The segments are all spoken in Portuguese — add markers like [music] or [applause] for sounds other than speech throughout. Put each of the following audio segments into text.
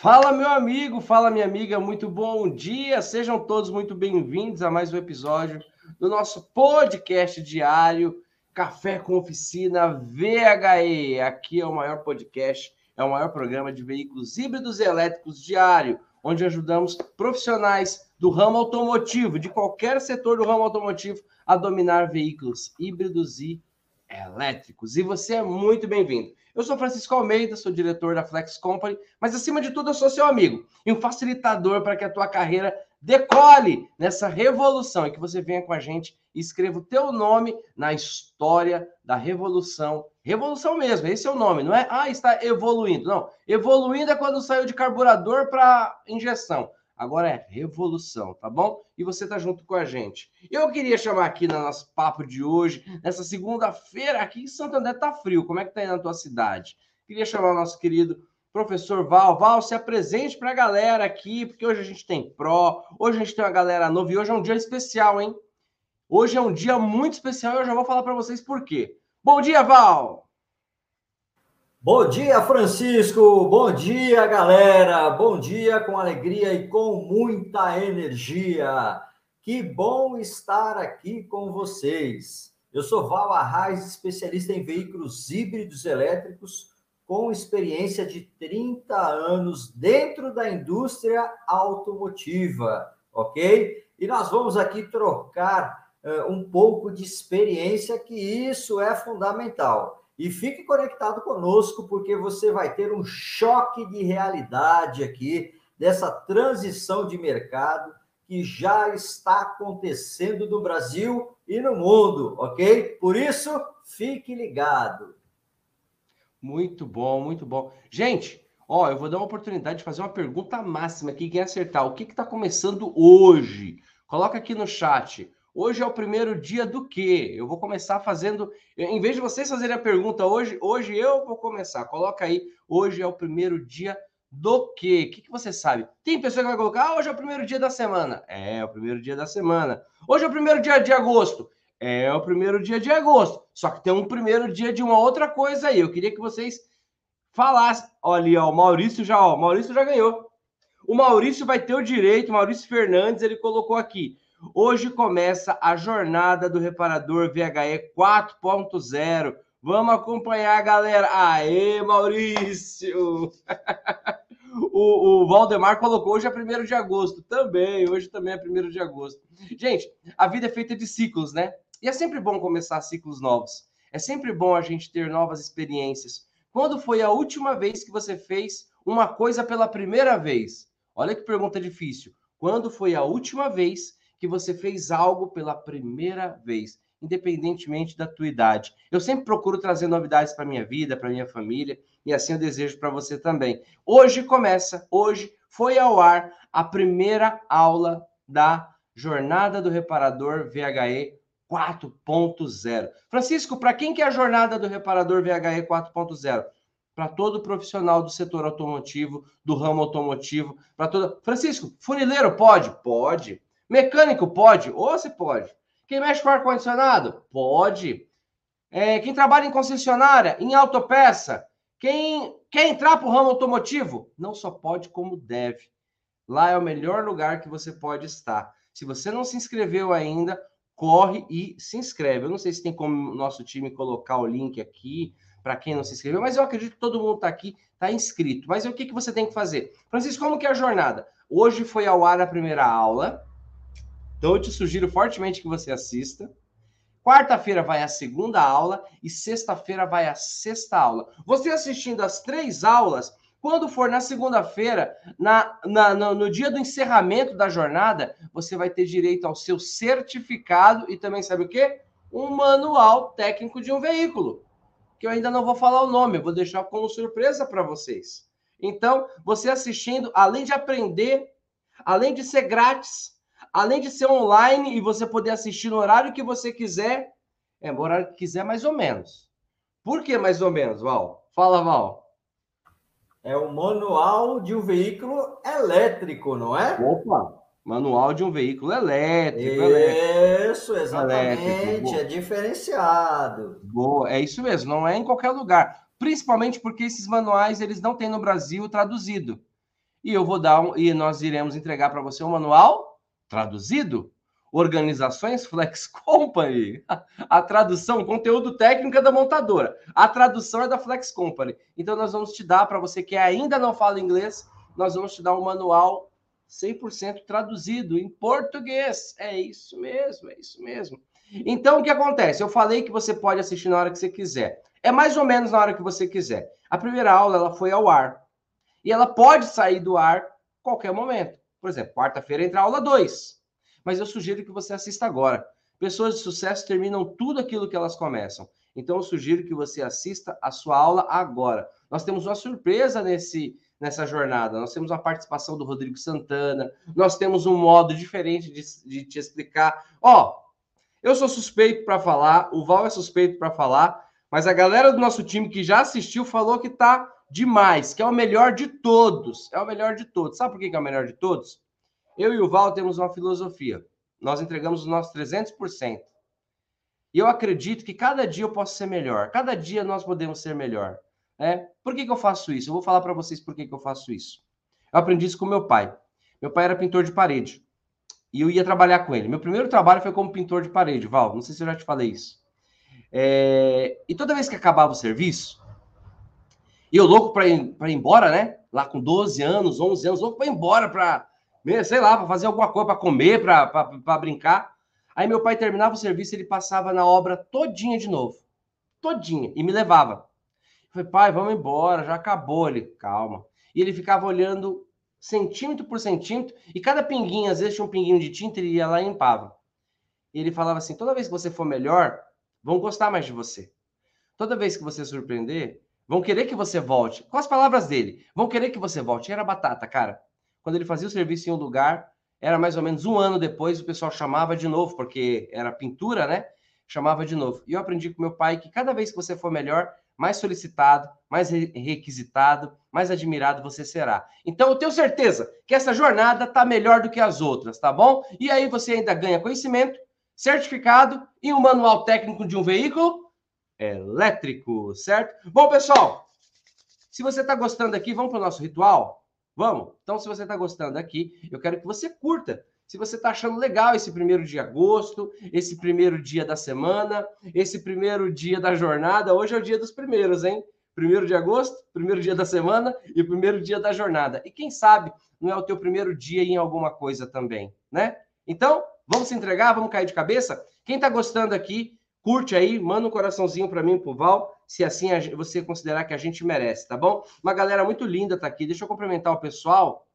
Fala, meu amigo, fala, minha amiga, muito bom dia. Sejam todos muito bem-vindos a mais um episódio do nosso podcast diário Café com Oficina VHE. Aqui é o maior podcast, é o maior programa de veículos híbridos e elétricos diário, onde ajudamos profissionais do ramo automotivo, de qualquer setor do ramo automotivo, a dominar veículos híbridos e elétricos. E você é muito bem-vindo. Eu sou Francisco Almeida, sou diretor da Flex Company, mas acima de tudo eu sou seu amigo e um facilitador para que a tua carreira decole nessa revolução e que você venha com a gente e escreva o teu nome na história da revolução. Revolução mesmo, esse é o nome, não é? Ah, está evoluindo. Não, evoluindo é quando saiu de carburador para injeção. Agora é revolução, tá bom? E você tá junto com a gente. Eu queria chamar aqui no nosso papo de hoje, nessa segunda-feira, aqui em Santo André tá frio. Como é que tá aí na tua cidade? Queria chamar o nosso querido professor Val. Val, se apresente para a galera aqui, porque hoje a gente tem Pro, hoje a gente tem uma galera nova e hoje é um dia especial, hein? Hoje é um dia muito especial e eu já vou falar para vocês por quê. Bom dia, Val! Bom dia, Francisco. Bom dia, galera. Bom dia com alegria e com muita energia. Que bom estar aqui com vocês. Eu sou Val Arraes, especialista em veículos híbridos elétricos, com experiência de 30 anos dentro da indústria automotiva, ok? E nós vamos aqui trocar uh, um pouco de experiência, que isso é fundamental. E fique conectado conosco, porque você vai ter um choque de realidade aqui dessa transição de mercado que já está acontecendo no Brasil e no mundo, ok? Por isso, fique ligado. Muito bom, muito bom. Gente, ó, eu vou dar uma oportunidade de fazer uma pergunta máxima aqui, quem acertar. O que está começando hoje? Coloca aqui no chat. Hoje é o primeiro dia do quê? Eu vou começar fazendo. Em vez de vocês fazerem a pergunta hoje, hoje eu vou começar. Coloca aí, hoje é o primeiro dia do quê? O que, que você sabe? Tem pessoa que vai colocar, ah, hoje é o primeiro dia da semana. É, é o primeiro dia da semana. Hoje é o primeiro dia de agosto. É o primeiro dia de agosto. Só que tem um primeiro dia de uma outra coisa aí. Eu queria que vocês falassem. Olha, ó, o Maurício já, ó, o Maurício já ganhou. O Maurício vai ter o direito, Maurício Fernandes, ele colocou aqui. Hoje começa a jornada do reparador VHE 4.0. Vamos acompanhar, galera. Aê, Maurício! [laughs] o, o Valdemar colocou hoje é 1 de agosto. Também, hoje também é 1 de agosto. Gente, a vida é feita de ciclos, né? E é sempre bom começar ciclos novos. É sempre bom a gente ter novas experiências. Quando foi a última vez que você fez uma coisa pela primeira vez? Olha que pergunta difícil. Quando foi a última vez que você fez algo pela primeira vez, independentemente da tua idade. Eu sempre procuro trazer novidades para minha vida, para minha família, e assim eu desejo para você também. Hoje começa, hoje foi ao ar a primeira aula da Jornada do Reparador VHE 4.0. Francisco, para quem que é a Jornada do Reparador VHE 4.0? Para todo profissional do setor automotivo, do ramo automotivo, para todo. Francisco, funileiro pode? Pode. Mecânico pode? Ou se pode. Quem mexe com ar-condicionado? Pode. É, quem trabalha em concessionária, em autopeça, quem quer entrar para o ramo automotivo? Não só pode, como deve. Lá é o melhor lugar que você pode estar. Se você não se inscreveu ainda, corre e se inscreve. Eu não sei se tem como o nosso time colocar o link aqui para quem não se inscreveu, mas eu acredito que todo mundo está aqui, está inscrito. Mas o que, que você tem que fazer? Francisco, como que é a jornada? Hoje foi ao ar a primeira aula. Então eu te sugiro fortemente que você assista. Quarta-feira vai a segunda aula e sexta-feira vai a sexta aula. Você assistindo as três aulas, quando for na segunda-feira, na, na, no, no, dia do encerramento da jornada, você vai ter direito ao seu certificado e também sabe o quê? Um manual técnico de um veículo, que eu ainda não vou falar o nome, eu vou deixar como surpresa para vocês. Então, você assistindo, além de aprender, além de ser grátis, além de ser online e você poder assistir no horário que você quiser, é, no horário que quiser, mais ou menos. Por que mais ou menos, Val? Fala, Val. É o manual de um veículo elétrico, não é? Opa! Manual de um veículo elétrico. Isso, exatamente. Elétrico. É diferenciado. Boa, é isso mesmo. Não é em qualquer lugar. Principalmente porque esses manuais eles não têm no Brasil traduzido. e eu vou dar um, e nós iremos entregar para você um manual traduzido. Organizações Flex Company. [laughs] A tradução, conteúdo técnico é da montadora. A tradução é da Flex Company. Então nós vamos te dar para você que ainda não fala inglês, nós vamos te dar um manual 100% traduzido em português. É isso mesmo, é isso mesmo. Então, o que acontece? Eu falei que você pode assistir na hora que você quiser. É mais ou menos na hora que você quiser. A primeira aula ela foi ao ar. E ela pode sair do ar qualquer momento. Por exemplo, quarta-feira entra a aula 2. Mas eu sugiro que você assista agora. Pessoas de sucesso terminam tudo aquilo que elas começam. Então, eu sugiro que você assista a sua aula agora. Nós temos uma surpresa nesse, nessa jornada. Nós temos a participação do Rodrigo Santana, nós temos um modo diferente de, de te explicar. Ó, eu sou suspeito para falar, o Val é suspeito para falar, mas a galera do nosso time que já assistiu falou que tá demais, que é o melhor de todos. É o melhor de todos. Sabe por que é o melhor de todos? Eu e o Val temos uma filosofia. Nós entregamos o nosso 300%. E eu acredito que cada dia eu posso ser melhor. Cada dia nós podemos ser melhor. Né? Por que, que eu faço isso? Eu vou falar para vocês por que, que eu faço isso. Eu aprendi isso com meu pai. Meu pai era pintor de parede. E eu ia trabalhar com ele. Meu primeiro trabalho foi como pintor de parede, Val. Não sei se eu já te falei isso. É... E toda vez que acabava o serviço, e eu louco para ir, ir embora, né? Lá com 12 anos, 11 anos, louco para ir embora, para, sei lá, para fazer alguma coisa, para comer, para brincar. Aí meu pai terminava o serviço, ele passava na obra todinha de novo. Todinha. E me levava. Eu falei, pai, vamos embora, já acabou. Ele, calma. E ele ficava olhando centímetro por centímetro, e cada pinguinho, às vezes tinha um pinguinho de tinta, ele ia lá e limpava. E ele falava assim: toda vez que você for melhor, vão gostar mais de você. Toda vez que você surpreender, vão querer que você volte. Com as palavras dele, vão querer que você volte. Era batata, cara. Quando ele fazia o serviço em um lugar, era mais ou menos um ano depois, o pessoal chamava de novo, porque era pintura, né? Chamava de novo. E eu aprendi com meu pai que cada vez que você for melhor, mais solicitado, mais requisitado, mais admirado você será. Então, eu tenho certeza que essa jornada está melhor do que as outras, tá bom? E aí você ainda ganha conhecimento, certificado e um manual técnico de um veículo elétrico, certo? Bom, pessoal, se você está gostando aqui, vamos para o nosso ritual? Vamos? Então, se você está gostando aqui, eu quero que você curta se você está achando legal esse primeiro de agosto, esse primeiro dia da semana, esse primeiro dia da jornada. Hoje é o dia dos primeiros, hein? Primeiro de agosto, primeiro dia da semana e primeiro dia da jornada. E quem sabe não é o teu primeiro dia em alguma coisa também, né? Então, vamos se entregar, vamos cair de cabeça? Quem está gostando aqui, curte aí, manda um coraçãozinho para mim, pro Val, se assim você considerar que a gente merece, tá bom? Uma galera muito linda tá aqui. Deixa eu cumprimentar o pessoal.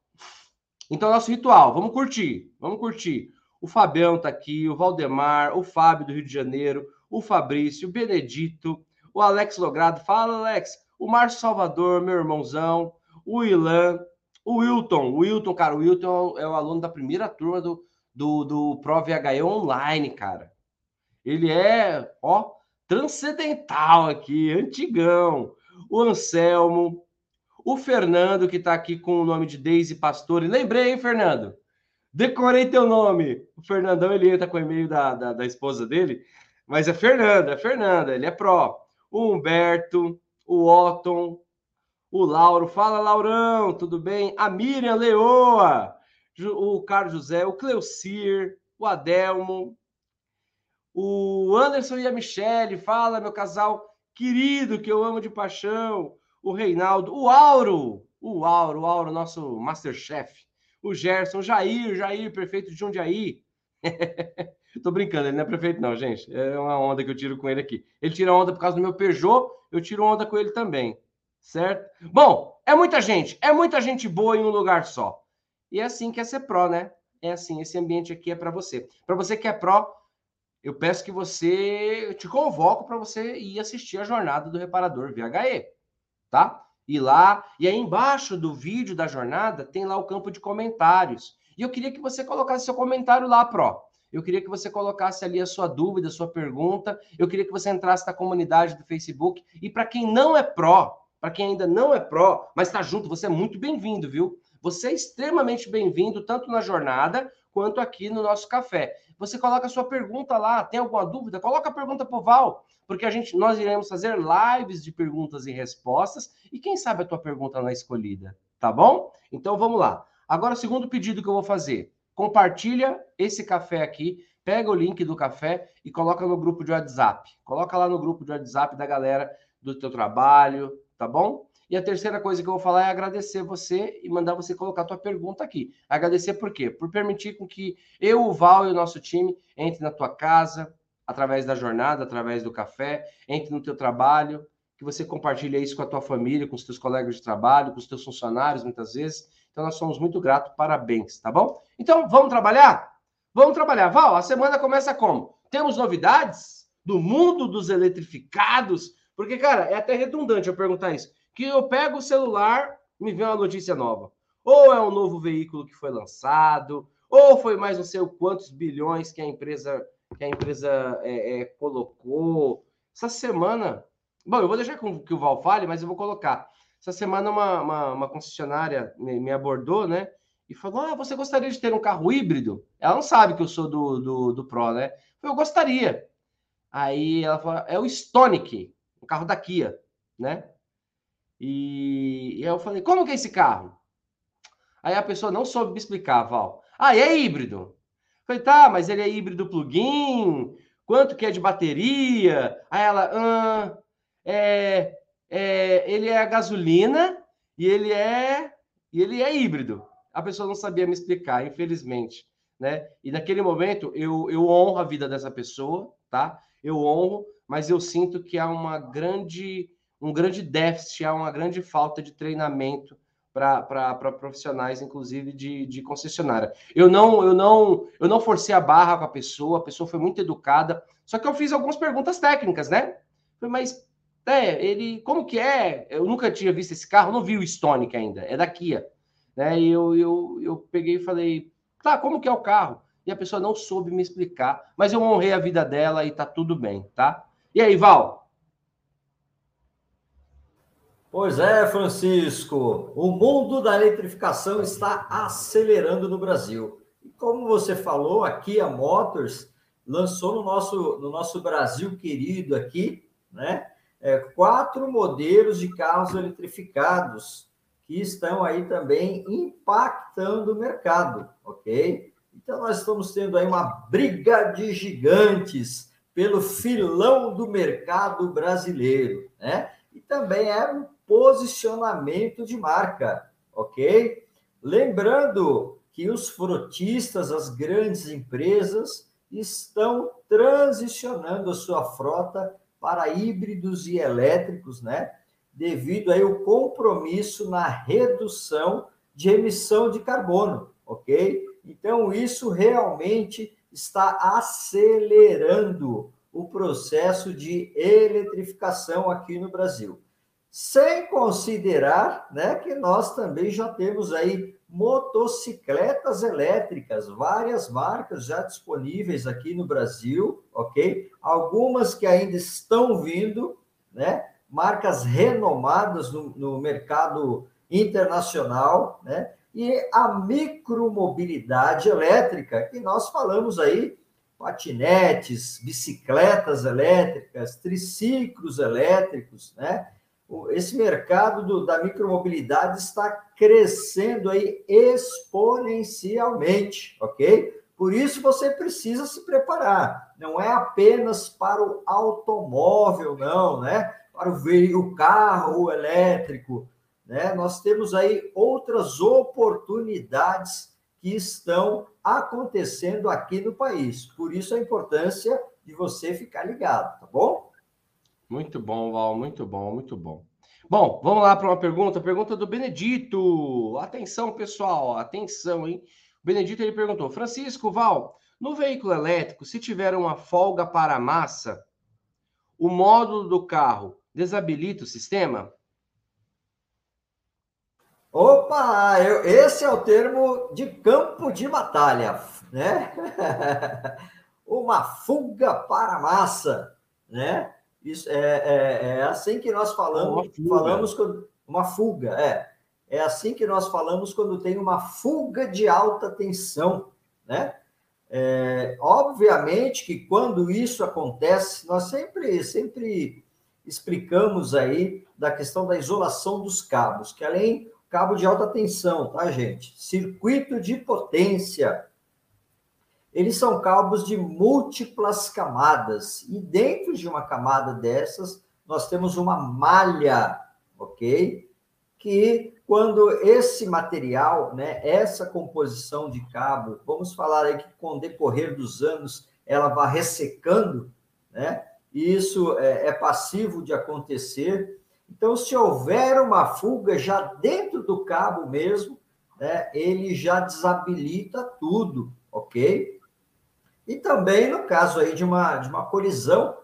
Então, nosso ritual, vamos curtir, vamos curtir. O Fabião tá aqui, o Valdemar, o Fábio do Rio de Janeiro, o Fabrício, o Benedito, o Alex Logrado, fala Alex, o Márcio Salvador, meu irmãozão, o Ilan, o Wilton, o Wilton, cara, o Wilton é o aluno da primeira turma do, do, do Pro VHE online, cara. Ele é, ó, transcendental aqui, antigão. O Anselmo, o Fernando, que está aqui com o nome de Deise Pastore. Lembrei, hein, Fernando? Decorei teu nome. O Fernandão, ele entra com o e-mail da, da, da esposa dele. Mas é Fernando, é Fernanda, ele é pró. O Humberto, o Otton, o Lauro. Fala, Laurão, tudo bem? A Miriam Leoa, o Carlos José, o Cleucir, o Adelmo, o Anderson e a Michele. Fala, meu casal querido, que eu amo de paixão o Reinaldo, o Auro, o Auro, o Auro, nosso Masterchef, o Gerson, Jair, Jair, prefeito de Jundiaí. [laughs] Tô brincando, ele não é prefeito, não, gente. É uma onda que eu tiro com ele aqui. Ele tira onda por causa do meu Peugeot, eu tiro onda com ele também. Certo? Bom, é muita gente, é muita gente boa em um lugar só. E é assim que é ser pró, né? É assim, esse ambiente aqui é para você. Para você que é pró, eu peço que você, eu te convoco para você ir assistir a jornada do reparador VHE tá? E lá, e aí embaixo do vídeo da jornada tem lá o campo de comentários. E eu queria que você colocasse seu comentário lá, Pro. Eu queria que você colocasse ali a sua dúvida, a sua pergunta. Eu queria que você entrasse na comunidade do Facebook. E para quem não é pró, para quem ainda não é pró, mas está junto, você é muito bem-vindo, viu? Você é extremamente bem-vindo, tanto na jornada quanto aqui no nosso café. Você coloca a sua pergunta lá, tem alguma dúvida? Coloca a pergunta para o Val, porque a gente, nós iremos fazer lives de perguntas e respostas, e quem sabe a tua pergunta não é escolhida, tá bom? Então vamos lá. Agora, o segundo pedido que eu vou fazer: compartilha esse café aqui, pega o link do café e coloca no grupo de WhatsApp. Coloca lá no grupo de WhatsApp da galera do teu trabalho, tá bom? E a terceira coisa que eu vou falar é agradecer você e mandar você colocar a tua pergunta aqui. Agradecer por quê? Por permitir com que eu, o Val e o nosso time entre na tua casa, através da jornada, através do café, entre no teu trabalho, que você compartilhe isso com a tua família, com os teus colegas de trabalho, com os teus funcionários, muitas vezes. Então, nós somos muito gratos, parabéns, tá bom? Então, vamos trabalhar? Vamos trabalhar. Val, a semana começa como? Temos novidades do mundo dos eletrificados? Porque, cara, é até redundante eu perguntar isso que eu pego o celular, me vem uma notícia nova. Ou é um novo veículo que foi lançado, ou foi mais não sei quantos bilhões que a empresa que a empresa é, é, colocou. Essa semana, bom, eu vou deixar que o Val fale, mas eu vou colocar. Essa semana uma, uma, uma concessionária me, me, abordou, né? E falou: Ah, você gostaria de ter um carro híbrido? Ela não sabe que eu sou do, do, do Pro, né? Eu gostaria. Aí ela falou: é o Stonic, um carro da Kia, né? E, e eu falei, como que é esse carro? Aí a pessoa não soube me explicar, Val. Ah, é híbrido. Eu falei, tá, mas ele é híbrido plug-in? Quanto que é de bateria? Aí ela, ah, é, é, ele é a gasolina e ele é e ele é híbrido. A pessoa não sabia me explicar, infelizmente, né? E naquele momento eu, eu honro a vida dessa pessoa, tá? Eu honro, mas eu sinto que há uma grande um grande déficit, há uma grande falta de treinamento para profissionais, inclusive de, de concessionária. Eu não, eu não, eu não forcei a barra com a pessoa, a pessoa foi muito educada, só que eu fiz algumas perguntas técnicas, né? Mas é, ele, como que é? Eu nunca tinha visto esse carro, não vi o Stonic ainda, é da Kia, né? E eu, eu, eu peguei e falei, tá, como que é o carro? E a pessoa não soube me explicar, mas eu honrei a vida dela e tá tudo bem, tá? E aí, Val, Pois é, Francisco. O mundo da eletrificação está acelerando no Brasil. E como você falou, aqui a Motors lançou no nosso, no nosso Brasil querido aqui, né? É, quatro modelos de carros eletrificados que estão aí também impactando o mercado, ok? Então nós estamos tendo aí uma briga de gigantes pelo filão do mercado brasileiro, né? E também é um posicionamento de marca, ok? Lembrando que os frotistas, as grandes empresas, estão transicionando a sua frota para híbridos e elétricos, né? Devido aí o compromisso na redução de emissão de carbono, ok? Então, isso realmente está acelerando o processo de eletrificação aqui no Brasil. Sem considerar né, que nós também já temos aí motocicletas elétricas, várias marcas já disponíveis aqui no Brasil, ok? Algumas que ainda estão vindo, né? Marcas renomadas no, no mercado internacional, né? E a micromobilidade elétrica, que nós falamos aí, patinetes, bicicletas elétricas, triciclos elétricos, né? Esse mercado do, da micromobilidade está crescendo aí exponencialmente, ok? Por isso você precisa se preparar. Não é apenas para o automóvel, não, né? Para o o carro elétrico, né? Nós temos aí outras oportunidades que estão acontecendo aqui no país. Por isso a importância de você ficar ligado, tá bom? Muito bom, Val, muito bom, muito bom. Bom, vamos lá para uma pergunta, pergunta do Benedito. Atenção, pessoal, atenção, hein? O Benedito ele perguntou: Francisco, Val, no veículo elétrico, se tiver uma folga para massa, o módulo do carro desabilita o sistema? Opa, eu, esse é o termo de campo de batalha, né? [laughs] uma fuga para massa, né? Isso é, é, é assim que nós falamos, uma falamos quando, uma fuga, é. É assim que nós falamos quando tem uma fuga de alta tensão, né? É, obviamente que quando isso acontece, nós sempre, sempre explicamos aí da questão da isolação dos cabos, que além cabo de alta tensão, tá, gente? Circuito de potência. Eles são cabos de múltiplas camadas. E dentro de uma camada dessas, nós temos uma malha, ok? Que quando esse material, né, essa composição de cabo, vamos falar aí que com o decorrer dos anos ela vai ressecando, né? E isso é, é passivo de acontecer. Então, se houver uma fuga já dentro do cabo mesmo, né, ele já desabilita tudo, ok? E também no caso aí de uma, de uma colisão,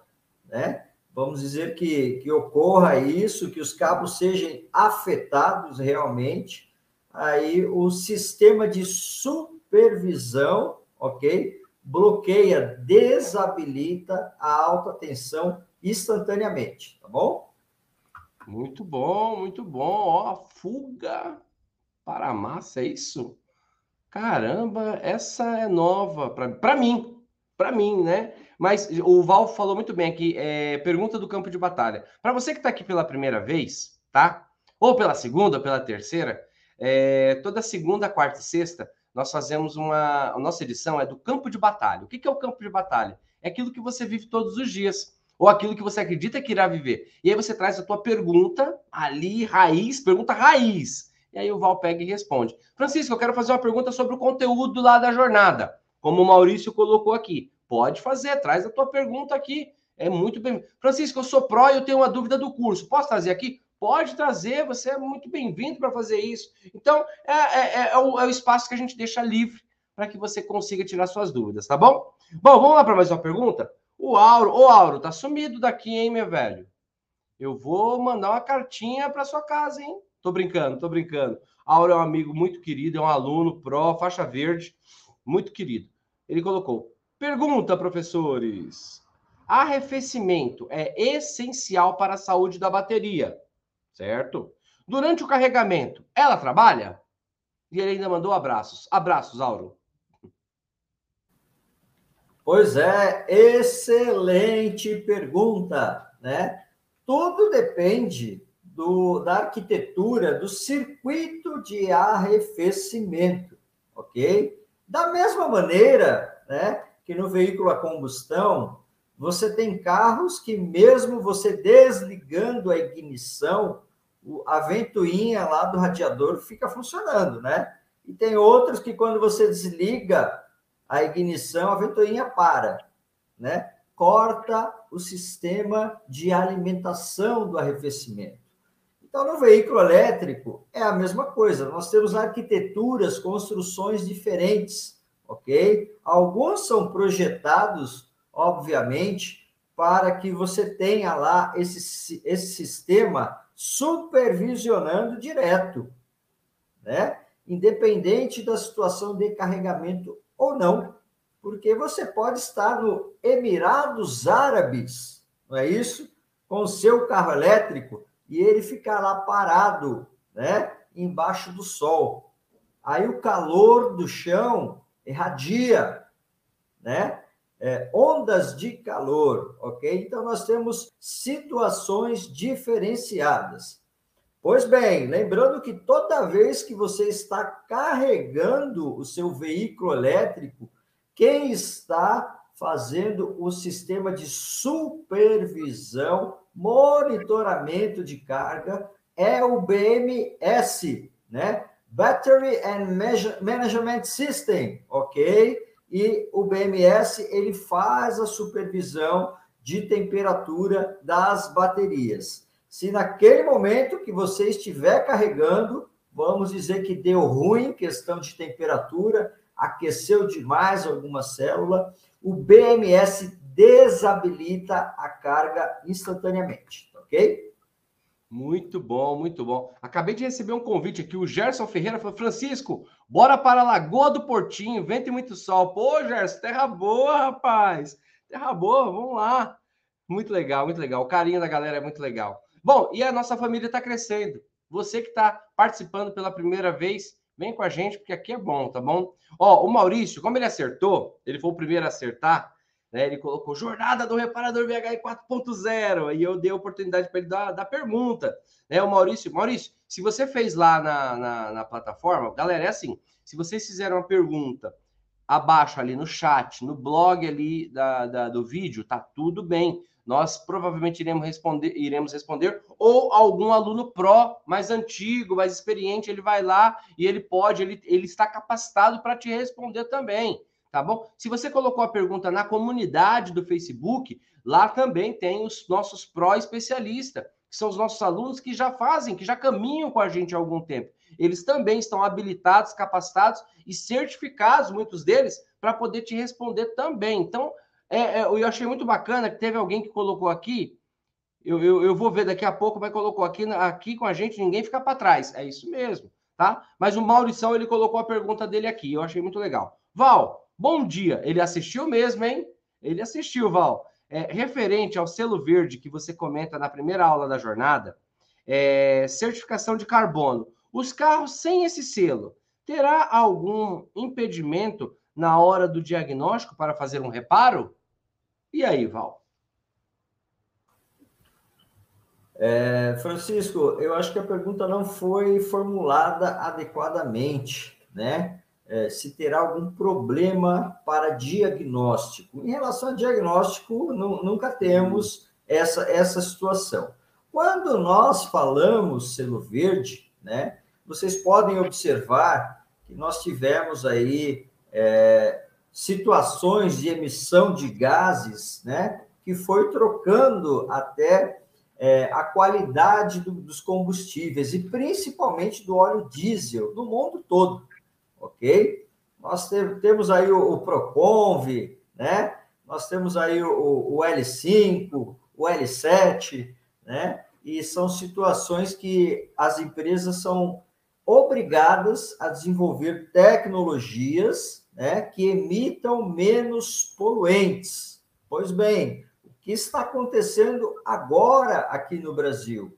né? Vamos dizer que, que ocorra isso, que os cabos sejam afetados realmente, aí o sistema de supervisão, ok? Bloqueia, desabilita a alta tensão instantaneamente, tá bom? Muito bom, muito bom. Ó, fuga para a massa, é isso? Caramba, essa é nova para mim, para mim, né? Mas o Val falou muito bem aqui, é, pergunta do campo de batalha. Para você que está aqui pela primeira vez, tá? Ou pela segunda, ou pela terceira, é, toda segunda, quarta e sexta, nós fazemos uma. A nossa edição é do campo de batalha. O que, que é o campo de batalha? É aquilo que você vive todos os dias ou aquilo que você acredita que irá viver. E aí você traz a tua pergunta ali, raiz, pergunta raiz. E aí o Val pega e responde. Francisco, eu quero fazer uma pergunta sobre o conteúdo lá da jornada, como o Maurício colocou aqui. Pode fazer, traz a tua pergunta aqui. É muito bem. Francisco, eu sou pró e eu tenho uma dúvida do curso. Posso trazer aqui? Pode trazer, você é muito bem-vindo para fazer isso. Então, é, é, é, é, o, é o espaço que a gente deixa livre para que você consiga tirar suas dúvidas, tá bom? Bom, vamos lá para mais uma pergunta? O Auro, ô Auro, tá sumido daqui, hein, meu velho? Eu vou mandar uma cartinha para sua casa, hein? Tô brincando, tô brincando. Auro é um amigo muito querido, é um aluno pró, faixa verde, muito querido. Ele colocou: Pergunta, professores. Arrefecimento é essencial para a saúde da bateria, certo? Durante o carregamento, ela trabalha? E ele ainda mandou abraços. Abraços, Auro. Pois é, excelente pergunta, né? Tudo depende do, da arquitetura do circuito de arrefecimento, ok? Da mesma maneira, né, que no veículo a combustão, você tem carros que mesmo você desligando a ignição, a ventoinha lá do radiador fica funcionando, né? E tem outros que quando você desliga a ignição, a ventoinha para, né? Corta o sistema de alimentação do arrefecimento. Então, no veículo elétrico, é a mesma coisa. Nós temos arquiteturas, construções diferentes, ok? Alguns são projetados, obviamente, para que você tenha lá esse, esse sistema supervisionando direto, né? Independente da situação de carregamento ou não, porque você pode estar no Emirados Árabes, não é isso? Com o seu carro elétrico e ele ficar lá parado, né? Embaixo do sol. Aí o calor do chão irradia, né? É, ondas de calor, ok? Então nós temos situações diferenciadas. Pois bem, lembrando que toda vez que você está carregando o seu veículo elétrico, quem está fazendo o sistema de supervisão, monitoramento de carga é o BMS, né? Battery and Management System, ok? E o BMS ele faz a supervisão de temperatura das baterias. Se naquele momento que você estiver carregando, vamos dizer que deu ruim, questão de temperatura, aqueceu demais alguma célula, o BMS desabilita a carga instantaneamente, ok? Muito bom, muito bom. Acabei de receber um convite aqui. O Gerson Ferreira falou: Francisco, bora para a Lagoa do Portinho, vento e muito sol. Pô, Gerson, terra boa, rapaz. Terra boa, vamos lá. Muito legal, muito legal. O carinho da galera é muito legal. Bom, e a nossa família está crescendo. Você que está participando pela primeira vez, vem com a gente, porque aqui é bom, tá bom? Ó, o Maurício, como ele acertou, ele foi o primeiro a acertar, Né? Ele colocou Jornada do Reparador VHI 4.0, e eu dei a oportunidade para ele dar, dar pergunta. Né? O Maurício, Maurício, se você fez lá na, na, na plataforma, galera, é assim: se vocês fizeram uma pergunta abaixo ali no chat, no blog ali da, da, do vídeo, tá tudo bem. Nós provavelmente iremos responder, iremos responder, ou algum aluno pró mais antigo, mais experiente, ele vai lá e ele pode, ele, ele está capacitado para te responder também, tá bom? Se você colocou a pergunta na comunidade do Facebook, lá também tem os nossos pró especialistas, que são os nossos alunos que já fazem, que já caminham com a gente há algum tempo eles também estão habilitados, capacitados e certificados, muitos deles, para poder te responder também. Então, é, é, eu achei muito bacana que teve alguém que colocou aqui, eu, eu, eu vou ver daqui a pouco, mas colocou aqui, aqui com a gente, ninguém fica para trás. É isso mesmo, tá? Mas o Maurição, ele colocou a pergunta dele aqui, eu achei muito legal. Val, bom dia. Ele assistiu mesmo, hein? Ele assistiu, Val. É, referente ao selo verde que você comenta na primeira aula da jornada, é, certificação de carbono. Os carros sem esse selo, terá algum impedimento na hora do diagnóstico para fazer um reparo? E aí, Val? É, Francisco, eu acho que a pergunta não foi formulada adequadamente, né? É, se terá algum problema para diagnóstico. Em relação a diagnóstico, nunca temos essa, essa situação. Quando nós falamos selo verde, né? Vocês podem observar que nós tivemos aí é, situações de emissão de gases, né? Que foi trocando até é, a qualidade do, dos combustíveis e principalmente do óleo diesel no mundo todo, ok? Nós temos aí o, o Proconv, né? Nós temos aí o, o L5, o L7, né? e são situações que as empresas são obrigadas a desenvolver tecnologias né, que emitam menos poluentes. Pois bem, o que está acontecendo agora aqui no Brasil?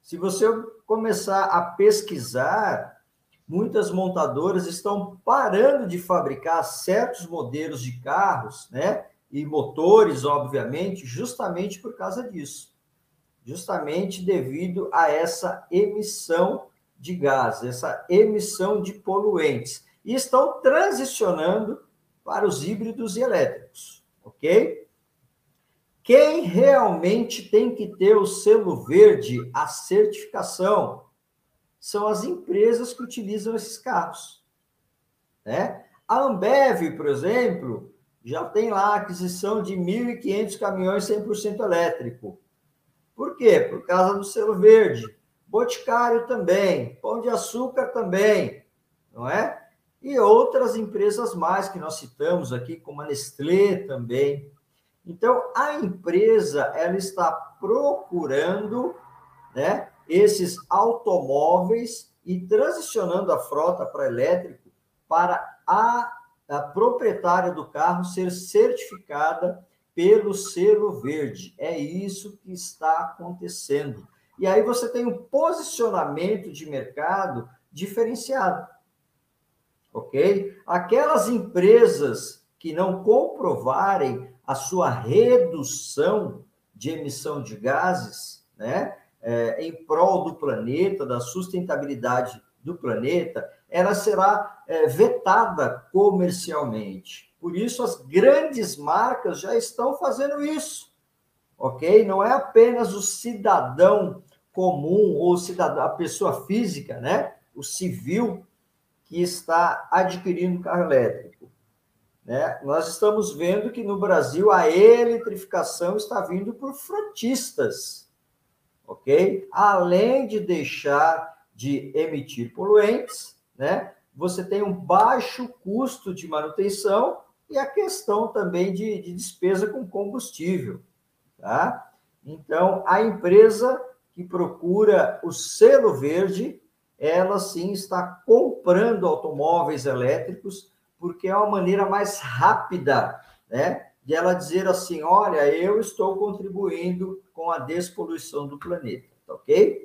Se você começar a pesquisar, muitas montadoras estão parando de fabricar certos modelos de carros, né? E motores, obviamente, justamente por causa disso justamente devido a essa emissão de gases, essa emissão de poluentes. E estão transicionando para os híbridos e elétricos, ok? Quem realmente tem que ter o selo verde, a certificação, são as empresas que utilizam esses carros. Né? A Ambev, por exemplo, já tem lá a aquisição de 1.500 caminhões 100% elétrico. Por quê? Por causa do selo verde. Boticário também, Pão de Açúcar também, não é? E outras empresas mais que nós citamos aqui, como a Nestlé também. Então, a empresa ela está procurando, né, esses automóveis e transicionando a frota para elétrico para a, a proprietária do carro ser certificada pelo selo verde. É isso que está acontecendo. E aí você tem um posicionamento de mercado diferenciado. Ok? Aquelas empresas que não comprovarem a sua redução de emissão de gases, né, é, em prol do planeta, da sustentabilidade do planeta, ela será é, vetada comercialmente. Por isso, as grandes marcas já estão fazendo isso, ok? Não é apenas o cidadão comum ou cidadão, a pessoa física, né? O civil que está adquirindo carro elétrico. Né? Nós estamos vendo que no Brasil a eletrificação está vindo por frotistas, ok? Além de deixar de emitir poluentes, né? Você tem um baixo custo de manutenção e a questão também de, de despesa com combustível. Tá? Então, a empresa que procura o selo verde, ela sim está comprando automóveis elétricos, porque é uma maneira mais rápida, né? De ela dizer assim: olha, eu estou contribuindo com a despoluição do planeta, tá ok?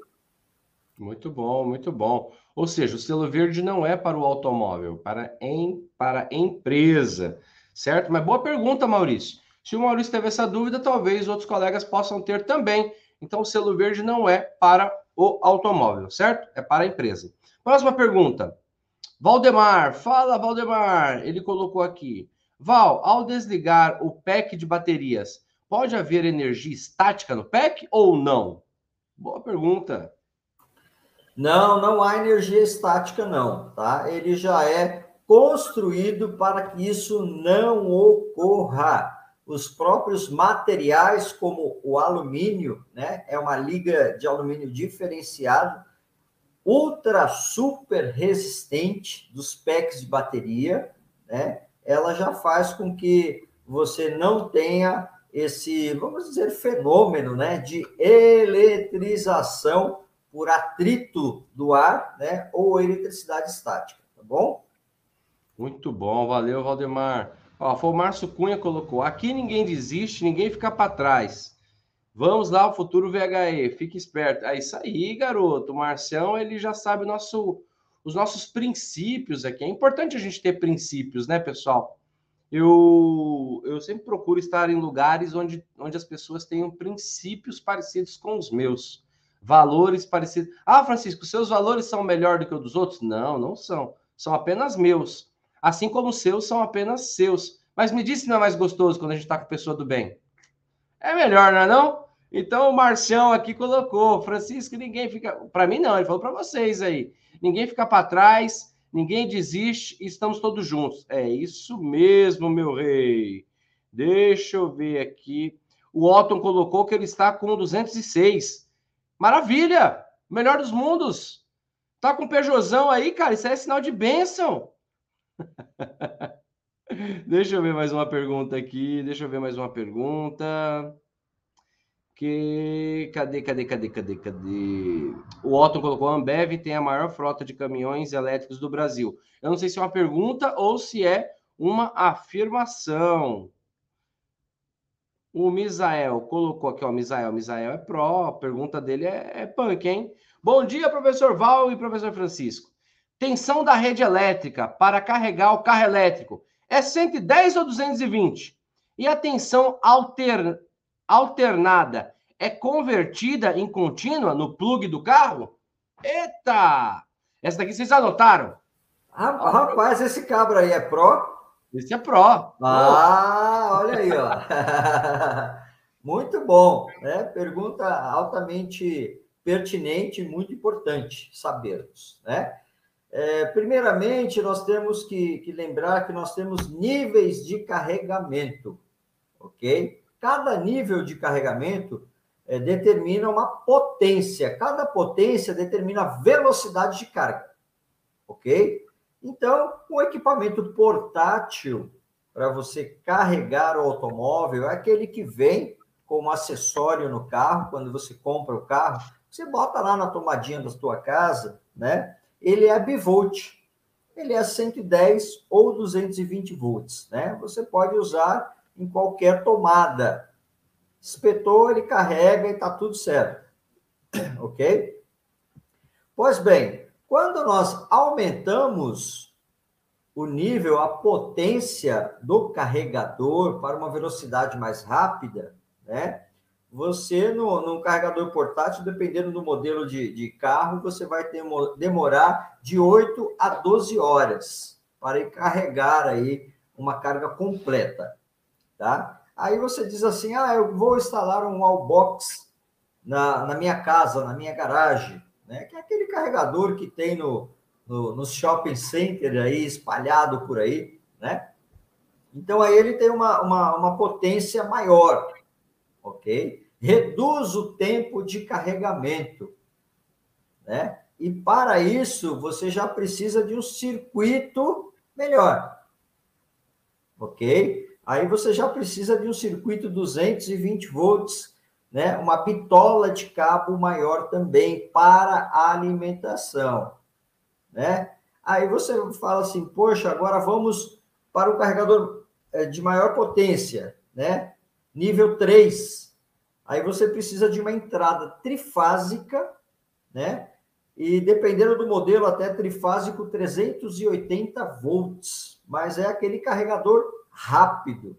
Muito bom, muito bom. Ou seja, o selo verde não é para o automóvel, para, em, para a empresa certo? Mas boa pergunta, Maurício. Se o Maurício teve essa dúvida, talvez outros colegas possam ter também. Então, o selo verde não é para o automóvel, certo? É para a empresa. Próxima pergunta. Valdemar, fala Valdemar. Ele colocou aqui. Val, ao desligar o pack de baterias, pode haver energia estática no pack ou não? Boa pergunta. Não, não há energia estática, não, tá? Ele já é construído para que isso não ocorra. Os próprios materiais, como o alumínio, né? É uma liga de alumínio diferenciado, ultra super resistente dos packs de bateria, né? Ela já faz com que você não tenha esse, vamos dizer, fenômeno, né, de eletrização por atrito do ar, né, ou eletricidade estática, tá bom? Muito bom, valeu, Valdemar. Ó, foi o Márcio Cunha colocou: aqui ninguém desiste, ninguém fica para trás. Vamos lá, o futuro VHE, fique esperto. É isso aí, garoto. O Marcião, ele já sabe nosso, os nossos princípios aqui. É importante a gente ter princípios, né, pessoal? Eu, eu sempre procuro estar em lugares onde, onde as pessoas tenham princípios parecidos com os meus valores parecidos. Ah, Francisco, seus valores são melhor do que os dos outros? Não, não são. São apenas meus. Assim como os seus são apenas seus. Mas me disse se não é mais gostoso quando a gente está com a pessoa do bem. É melhor, não é não? Então o Marcião aqui colocou, Francisco, ninguém fica. Para mim, não, ele falou para vocês aí. Ninguém fica para trás, ninguém desiste estamos todos juntos. É isso mesmo, meu rei. Deixa eu ver aqui. O Otton colocou que ele está com 206. Maravilha! Melhor dos mundos. Tá com Peugeotzão aí, cara? Isso é sinal de bênção. [laughs] Deixa eu ver mais uma pergunta aqui. Deixa eu ver mais uma pergunta. Que cadê, cadê, cadê, cadê, cadê? O Otton colocou: a Ambev tem a maior frota de caminhões elétricos do Brasil. Eu não sei se é uma pergunta ou se é uma afirmação. O Misael colocou aqui, ó, Misael, Misael é pró, a pergunta dele é, é punk, hein? Bom dia, professor Val e professor Francisco. Tensão da rede elétrica para carregar o carro elétrico é 110 ou 220? E a tensão alter, alternada é convertida em contínua no plug do carro? Eita! Essa daqui vocês anotaram? Rapaz, esse cabra aí é pró? Esse é pró. Ah, olha aí, ó. [laughs] muito bom, né? Pergunta altamente pertinente e muito importante sabermos, né? É, primeiramente, nós temos que, que, lembrar que nós temos níveis de carregamento, ok? Cada nível de carregamento é, determina uma potência, cada potência determina a velocidade de carga, ok? Então, um equipamento portátil para você carregar o automóvel é aquele que vem como acessório no carro, quando você compra o carro, você bota lá na tomadinha da sua casa, né? Ele é bivolt, ele é 110 ou 220 volts, né? Você pode usar em qualquer tomada. Espetou, ele carrega e está tudo certo. [clears throat] ok? Pois bem, quando nós aumentamos o nível, a potência do carregador para uma velocidade mais rápida, né? Você, no, carregador portátil, dependendo do modelo de, de carro, você vai demorar de 8 a 12 horas para carregar aí uma carga completa, tá? Aí você diz assim, ah, eu vou instalar um wallbox na, na minha casa, na minha garagem né? Que é aquele carregador que tem no, no, no shopping center aí, espalhado por aí, né? Então, aí ele tem uma, uma, uma potência maior, ok? Reduz o tempo de carregamento, né? E para isso, você já precisa de um circuito melhor, ok? Aí você já precisa de um circuito 220 volts né, uma bitola de cabo maior também para a alimentação, né? Aí você fala assim, poxa, agora vamos para o carregador é, de maior potência, né? Nível 3. Aí você precisa de uma entrada trifásica, né? E dependendo do modelo, até trifásico 380 volts, mas é aquele carregador rápido,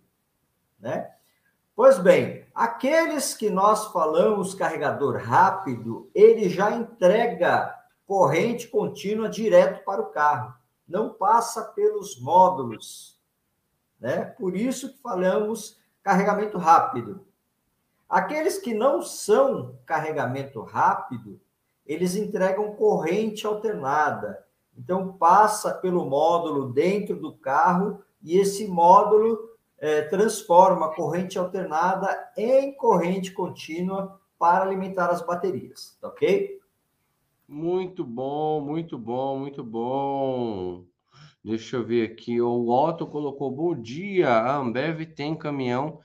né? Pois bem, aqueles que nós falamos carregador rápido, ele já entrega corrente contínua direto para o carro, não passa pelos módulos, né? Por isso que falamos carregamento rápido. Aqueles que não são carregamento rápido, eles entregam corrente alternada. Então, passa pelo módulo dentro do carro e esse módulo é, transforma a corrente alternada em corrente contínua para alimentar as baterias, tá ok? Muito bom, muito bom, muito bom. Deixa eu ver aqui. O Otto colocou: Bom dia, a Ambev tem caminhão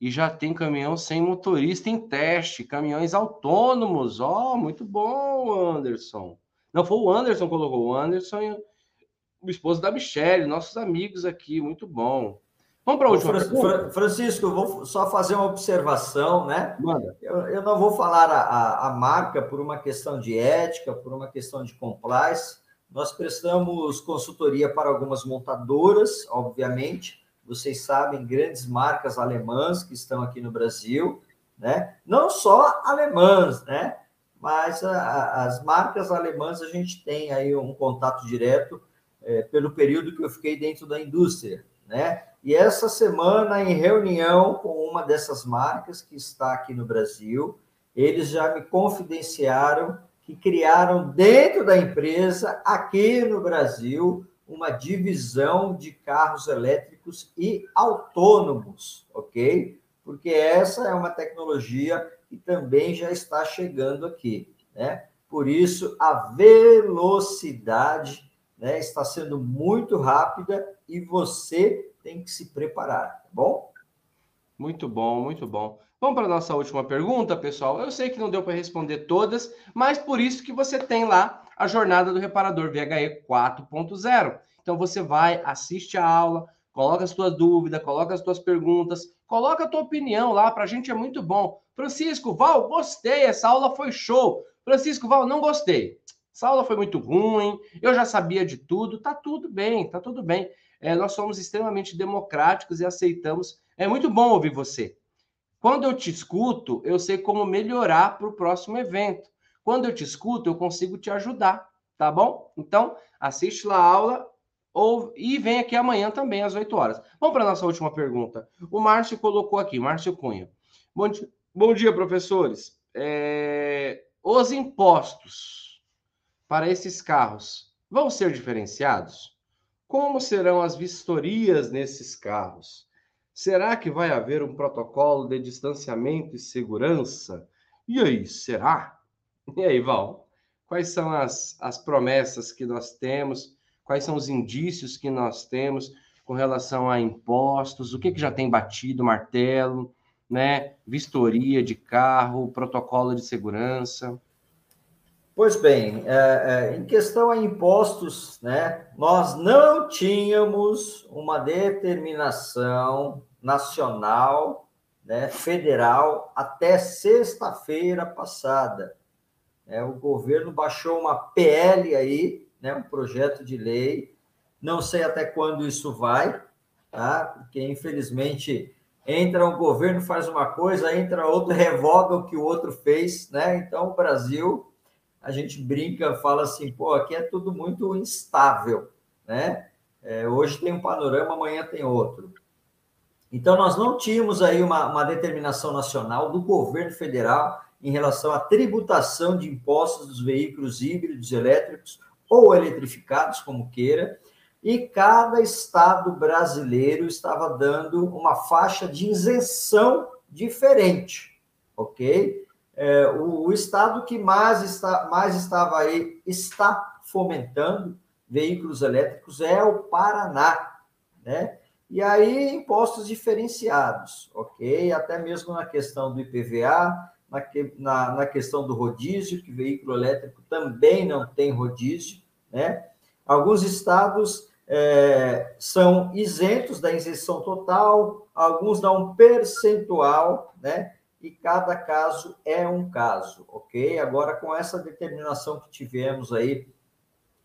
e já tem caminhão sem motorista em teste, caminhões autônomos. Ó, oh, muito bom, Anderson. Não foi o Anderson que colocou, o Anderson o esposo da Michelle, nossos amigos aqui, muito bom. Vamos para a última Fran Francisco, eu vou só fazer uma observação, né? Manda. Eu, eu não vou falar a, a, marca por uma questão de ética, por uma questão de compliance. Nós prestamos consultoria para algumas montadoras, obviamente, vocês sabem, grandes marcas alemãs que estão aqui no Brasil, né? Não só alemãs, né? Mas a, as marcas alemãs a gente tem aí um contato direto é, pelo período que eu fiquei dentro da indústria, né? E essa semana, em reunião com uma dessas marcas que está aqui no Brasil, eles já me confidenciaram que criaram dentro da empresa, aqui no Brasil, uma divisão de carros elétricos e autônomos, ok? Porque essa é uma tecnologia que também já está chegando aqui, né? Por isso, a velocidade né, está sendo muito rápida e você tem que se preparar, tá bom? Muito bom, muito bom. Vamos para a nossa última pergunta, pessoal. Eu sei que não deu para responder todas, mas por isso que você tem lá a jornada do reparador VHE 4.0. Então você vai, assiste a aula, coloca as tuas dúvidas, coloca as tuas perguntas, coloca a tua opinião lá, para a gente é muito bom. Francisco, Val, gostei, essa aula foi show. Francisco, Val, não gostei. Essa aula foi muito ruim, eu já sabia de tudo, tá tudo bem, tá tudo bem. É, nós somos extremamente democráticos e aceitamos. É muito bom ouvir você. Quando eu te escuto, eu sei como melhorar para o próximo evento. Quando eu te escuto, eu consigo te ajudar, tá bom? Então, assiste lá a aula ou, e vem aqui amanhã também, às 8 horas. Vamos para a nossa última pergunta. O Márcio colocou aqui, Márcio Cunha. Bom dia, bom dia professores. É, os impostos para esses carros vão ser diferenciados? Como serão as vistorias nesses carros? Será que vai haver um protocolo de distanciamento e segurança? E aí, será? [laughs] E aí, Val? Quais são as, as promessas que nós temos? Quais são os indícios que nós temos com relação a impostos? O que, que já tem batido martelo? Né? Vistoria de carro, protocolo de segurança? Pois bem, é, é, em questão a impostos, né, nós não tínhamos uma determinação nacional, né, federal, até sexta-feira passada. É, o governo baixou uma PL aí, né, um projeto de lei. Não sei até quando isso vai, tá? Porque infelizmente entra um governo faz uma coisa, entra outro revoga o que o outro fez, né? Então o Brasil a gente brinca, fala assim, pô, aqui é tudo muito instável, né? É, hoje tem um panorama, amanhã tem outro. Então, nós não tínhamos aí uma, uma determinação nacional do governo federal em relação à tributação de impostos dos veículos híbridos elétricos ou eletrificados, como queira, e cada estado brasileiro estava dando uma faixa de isenção diferente, ok? É, o, o, estado que mais, está, mais estava aí, está fomentando veículos elétricos é o Paraná, né? E aí, impostos diferenciados, ok? Até mesmo na questão do IPVA, na, na, na questão do rodízio, que veículo elétrico também não tem rodízio, né? Alguns estados é, são isentos da isenção total, alguns dão um percentual, né? E cada caso é um caso, ok? Agora, com essa determinação que tivemos aí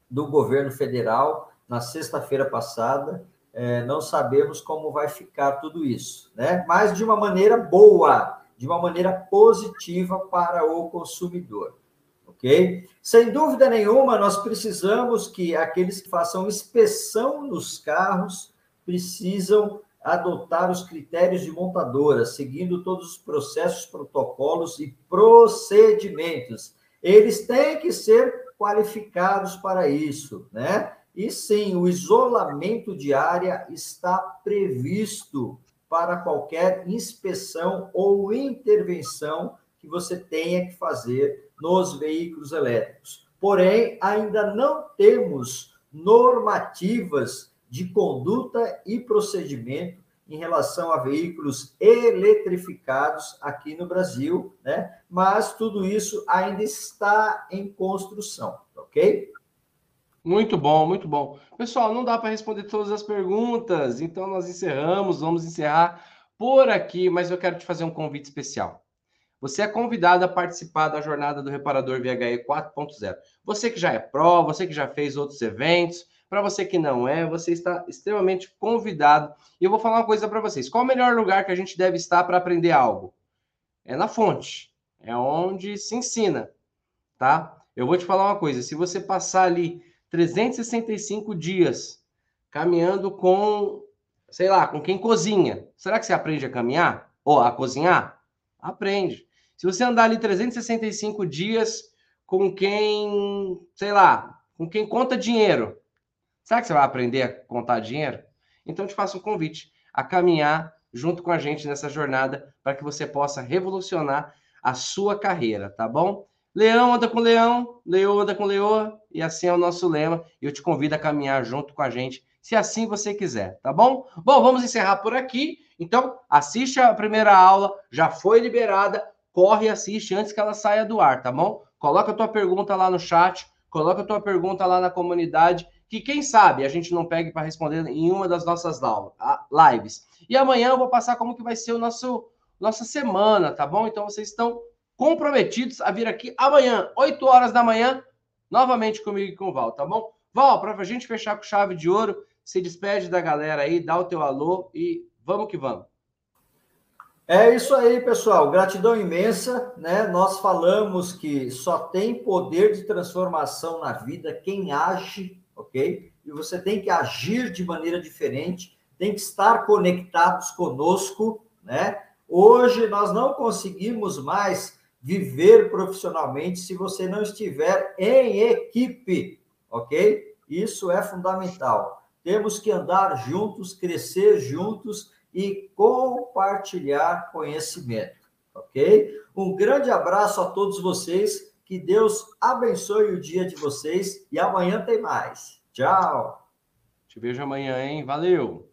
do governo federal na sexta-feira passada, é, não sabemos como vai ficar tudo isso, né? Mas de uma maneira boa, de uma maneira positiva para o consumidor, ok? Sem dúvida nenhuma, nós precisamos que aqueles que façam inspeção nos carros precisam adotar os critérios de montadora, seguindo todos os processos, protocolos e procedimentos. Eles têm que ser qualificados para isso, né? E sim, o isolamento de área está previsto para qualquer inspeção ou intervenção que você tenha que fazer nos veículos elétricos. Porém, ainda não temos normativas de conduta e procedimento em relação a veículos eletrificados aqui no Brasil, né? Mas tudo isso ainda está em construção, ok? Muito bom, muito bom. Pessoal, não dá para responder todas as perguntas, então nós encerramos, vamos encerrar por aqui, mas eu quero te fazer um convite especial. Você é convidado a participar da jornada do Reparador VHE 4.0. Você que já é pró, você que já fez outros eventos, para você que não é, você está extremamente convidado. E eu vou falar uma coisa para vocês. Qual o melhor lugar que a gente deve estar para aprender algo? É na fonte. É onde se ensina, tá? Eu vou te falar uma coisa. Se você passar ali 365 dias caminhando com, sei lá, com quem cozinha, será que você aprende a caminhar? Ou a cozinhar? Aprende. Se você andar ali 365 dias com quem, sei lá, com quem conta dinheiro, Será que você vai aprender a contar dinheiro? Então, te faço um convite a caminhar junto com a gente nessa jornada para que você possa revolucionar a sua carreira, tá bom? Leão anda com leão, leão anda com leoa, e assim é o nosso lema. Eu te convido a caminhar junto com a gente, se assim você quiser, tá bom? Bom, vamos encerrar por aqui. Então, assiste a primeira aula, já foi liberada, corre e assiste antes que ela saia do ar, tá bom? Coloca a tua pergunta lá no chat, coloca a tua pergunta lá na comunidade que quem sabe a gente não pegue para responder em uma das nossas lives. E amanhã eu vou passar como que vai ser o nosso nossa semana, tá bom? Então vocês estão comprometidos a vir aqui amanhã, 8 horas da manhã, novamente comigo e com o Val, tá bom? Val, para a gente fechar com chave de ouro, se despede da galera aí, dá o teu alô e vamos que vamos. É isso aí, pessoal. Gratidão imensa, né? Nós falamos que só tem poder de transformação na vida quem age ok? E você tem que agir de maneira diferente, tem que estar conectados conosco, né? Hoje nós não conseguimos mais viver profissionalmente se você não estiver em equipe, ok? Isso é fundamental. Temos que andar juntos, crescer juntos e compartilhar conhecimento, ok? Um grande abraço a todos vocês que Deus abençoe o dia de vocês e amanhã tem mais. Tchau. Te vejo amanhã, hein? Valeu.